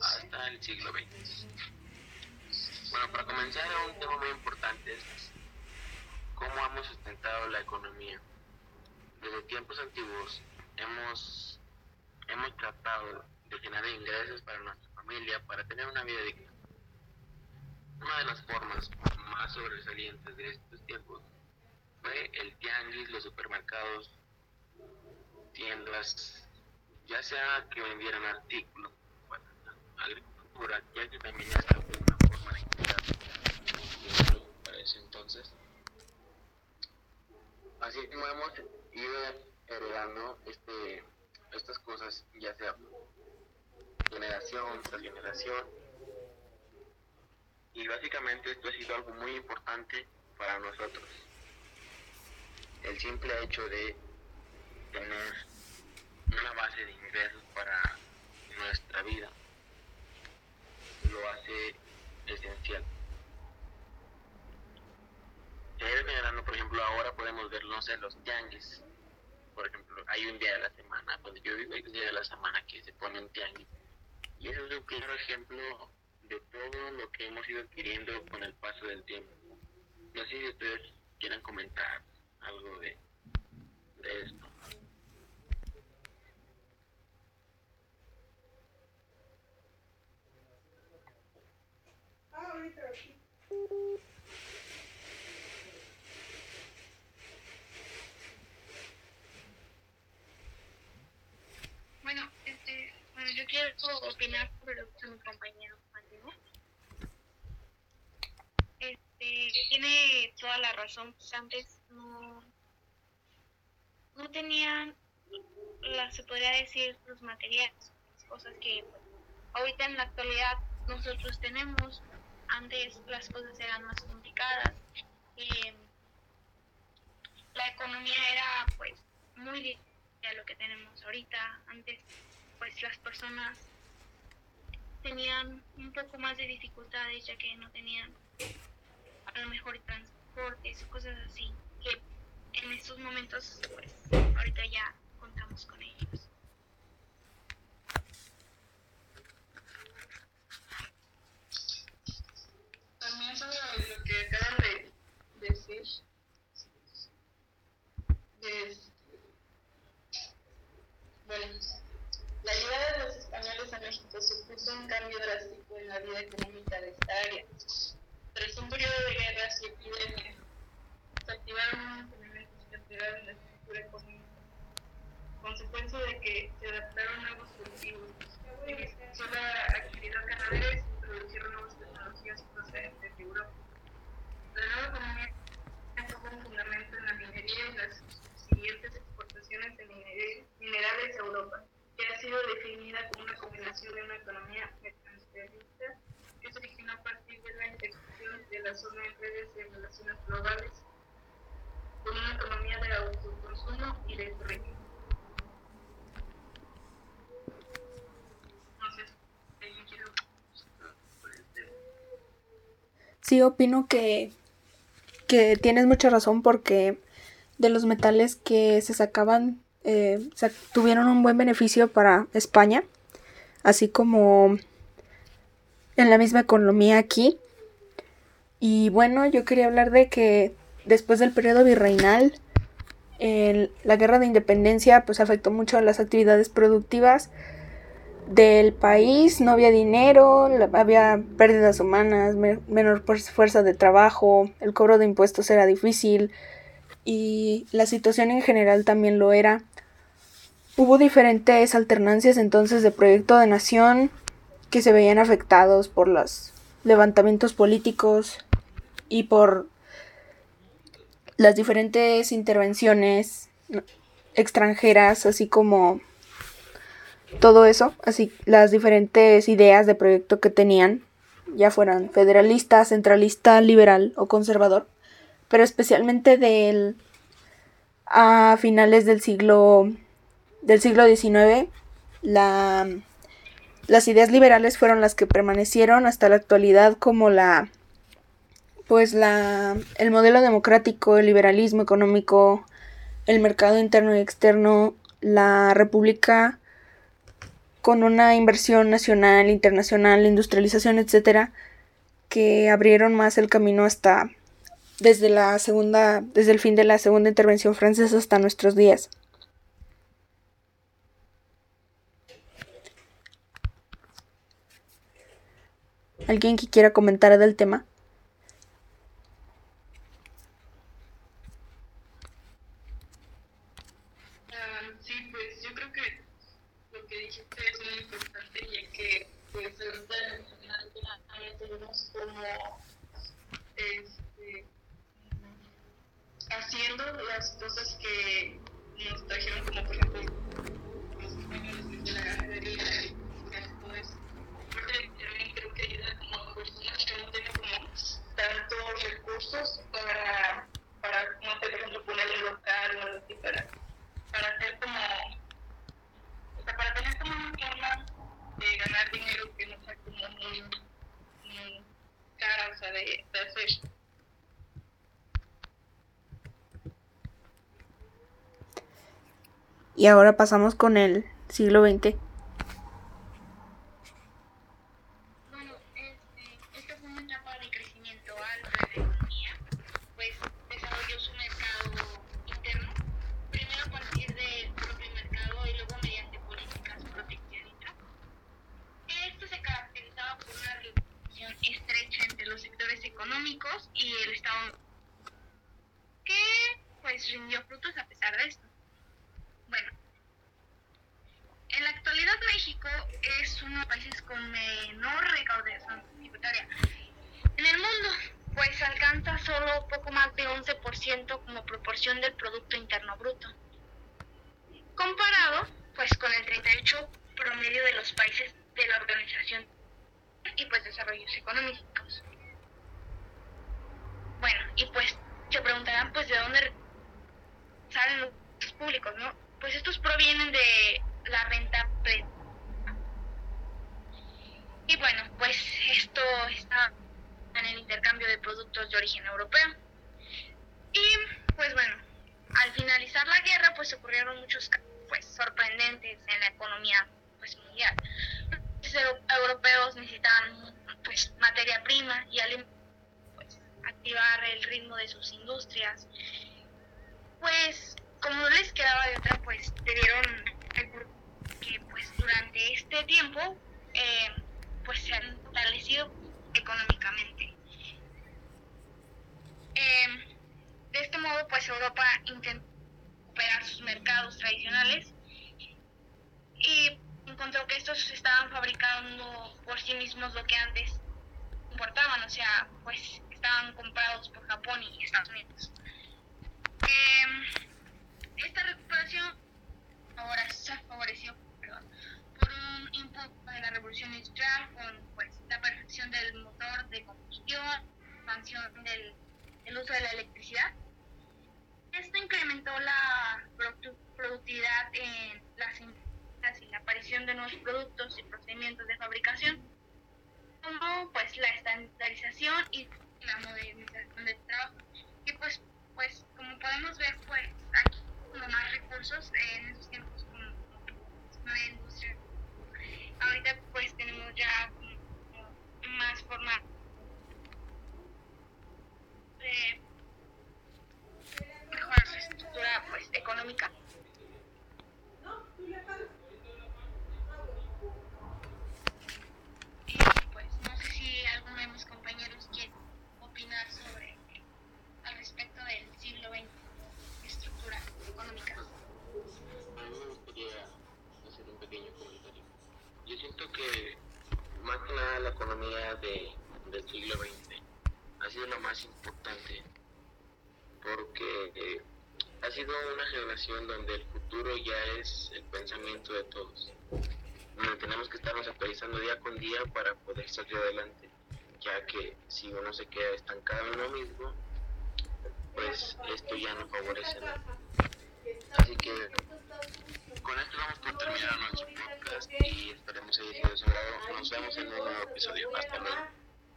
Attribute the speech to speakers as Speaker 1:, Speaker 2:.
Speaker 1: Hasta el siglo XX. Bueno, para comenzar, un tema muy importante es cómo hemos sustentado la economía. Desde tiempos antiguos hemos, hemos tratado de generar ingresos para nuestra familia, para tener una vida digna. Una de las formas más sobresalientes de estos tiempos fue el tianguis, los supermercados, tiendas, ya sea que vendieran artículos para agricultura, ya que también esta fue una forma de para ese entonces. Así como hemos ido heredando este, estas cosas, ya sea generación tras generación, y básicamente esto ha sido algo muy importante para nosotros. El simple hecho de tener una base de ingresos para nuestra vida lo hace esencial. Se generando, por ejemplo, ahora podemos ver, no sé, los tianguis. Por ejemplo, hay un día de la semana, cuando yo vivo hay un día de la semana que se pone un tianguis. Y eso es un claro ejemplo de todo lo que hemos ido adquiriendo con el paso del tiempo. No sé si ustedes quieran comentar algo de, de esto.
Speaker 2: Bueno, este, bueno, quiero opinar sobre lo que mi compañero Este, tiene toda la razón, pues antes no, no tenían, la, se podría decir, los materiales, cosas que ahorita en la actualidad nosotros tenemos. Antes las cosas eran más complicadas. Eh, la economía era pues muy diferente a lo que tenemos ahorita. Antes pues las personas tenían un poco más de dificultades ya que no tenían a lo mejor transportes o cosas así que en estos momentos pues ahorita ya contamos con ellos.
Speaker 3: También sobre lo que acaban de decir, de, bueno, la llegada de los españoles a México supuso un cambio drástico en la vida económica de esta área. Tras un periodo de guerras y epidemias, se activaron elementos que alteraron la estructura económica, consecuencia de que se adaptaron nuevos cultivos, se la actividad ganadera y se introdujeron nuevas tecnologías procedentes de Europa. La nueva economía tuvo un fundamento en la minería y las siguientes exportaciones de minerales a Europa que ha sido definida como una combinación de una economía mercantilista que se originó a partir de la intersección de redes de relaciones globales con una economía de autoconsumo y de régimen.
Speaker 4: Sí, opino que, que tienes mucha razón porque de los metales que se sacaban eh, tuvieron un buen beneficio para España, así como en la misma economía aquí. Y bueno, yo quería hablar de que después del periodo virreinal, la guerra de independencia pues afectó mucho a las actividades productivas del país, no había dinero, había pérdidas humanas, menor fuerza de trabajo, el cobro de impuestos era difícil y la situación en general también lo era. Hubo diferentes alternancias entonces de proyecto de nación que se veían afectados por los levantamientos políticos y por las diferentes intervenciones extranjeras, así como todo eso, así las diferentes ideas de proyecto que tenían, ya fueran federalista, centralista, liberal o conservador, pero especialmente del a finales del siglo del siglo XIX, la, las ideas liberales fueron las que permanecieron hasta la actualidad como la pues la, el modelo democrático, el liberalismo económico, el mercado interno y externo, la república con una inversión nacional, internacional, industrialización, etcétera, que abrieron más el camino hasta desde la segunda, desde el fin de la segunda intervención francesa hasta nuestros días. ¿Alguien que quiera comentar del tema?
Speaker 3: dijiste es muy importante y es que pues ahorita ya tenemos como este, haciendo las cosas que nos trajeron como por ejemplo los españoles de la ganadería
Speaker 4: Y ahora pasamos con el siglo XX.
Speaker 2: uno de los países con menor recaudación tributaria en el mundo, pues alcanza solo poco más de 11% como proporción del Producto Interno Bruto, comparado pues con el 38% promedio de los países de la organización y pues desarrollos económicos. Bueno, y pues se preguntarán pues de dónde salen los públicos, ¿no? Pues estos provienen de la renta pre y bueno, pues esto está en el intercambio de productos de origen europeo. Y pues bueno, al finalizar la guerra pues ocurrieron muchos cambios pues, sorprendentes en la economía pues, mundial. Los europeos necesitaban pues, materia prima y alimentos pues, activar el ritmo de sus industrias. Pues como no les quedaba de otra, pues debieron que pues durante este tiempo eh, se han fortalecido económicamente. Em, de este modo, pues Europa intentó recuperar sus mercados tradicionales y encontró que estos estaban fabricando por sí mismos lo que antes importaban, o sea, pues estaban comprados por Japón y Estados Unidos. Em, esta recuperación ahora se favoreció impulsos de la revolución industrial con pues, la perfección del motor de combustión, expansión del el uso de la electricidad. Esto incrementó la productividad en las industrias y la aparición de nuevos productos y procedimientos de fabricación, como pues la estandarización y la modernización del trabajo. Y pues, pues como podemos ver, pues aquí como más recursos en esos tiempos como, como la industria ahorita pues tenemos ya más forma de
Speaker 1: siento que más que nada la economía de, del siglo XX ha sido la más importante porque eh, ha sido una generación donde el futuro ya es el pensamiento de todos, donde tenemos que estarnos actualizando día con día para poder salir adelante, ya que si uno se queda estancado en lo mismo, pues esto ya no favorece nada. Así que con esto vamos por terminar nuestro podcast y esperemos haya sido de su agrado. Nos vemos en un nuevo episodio. Hasta luego.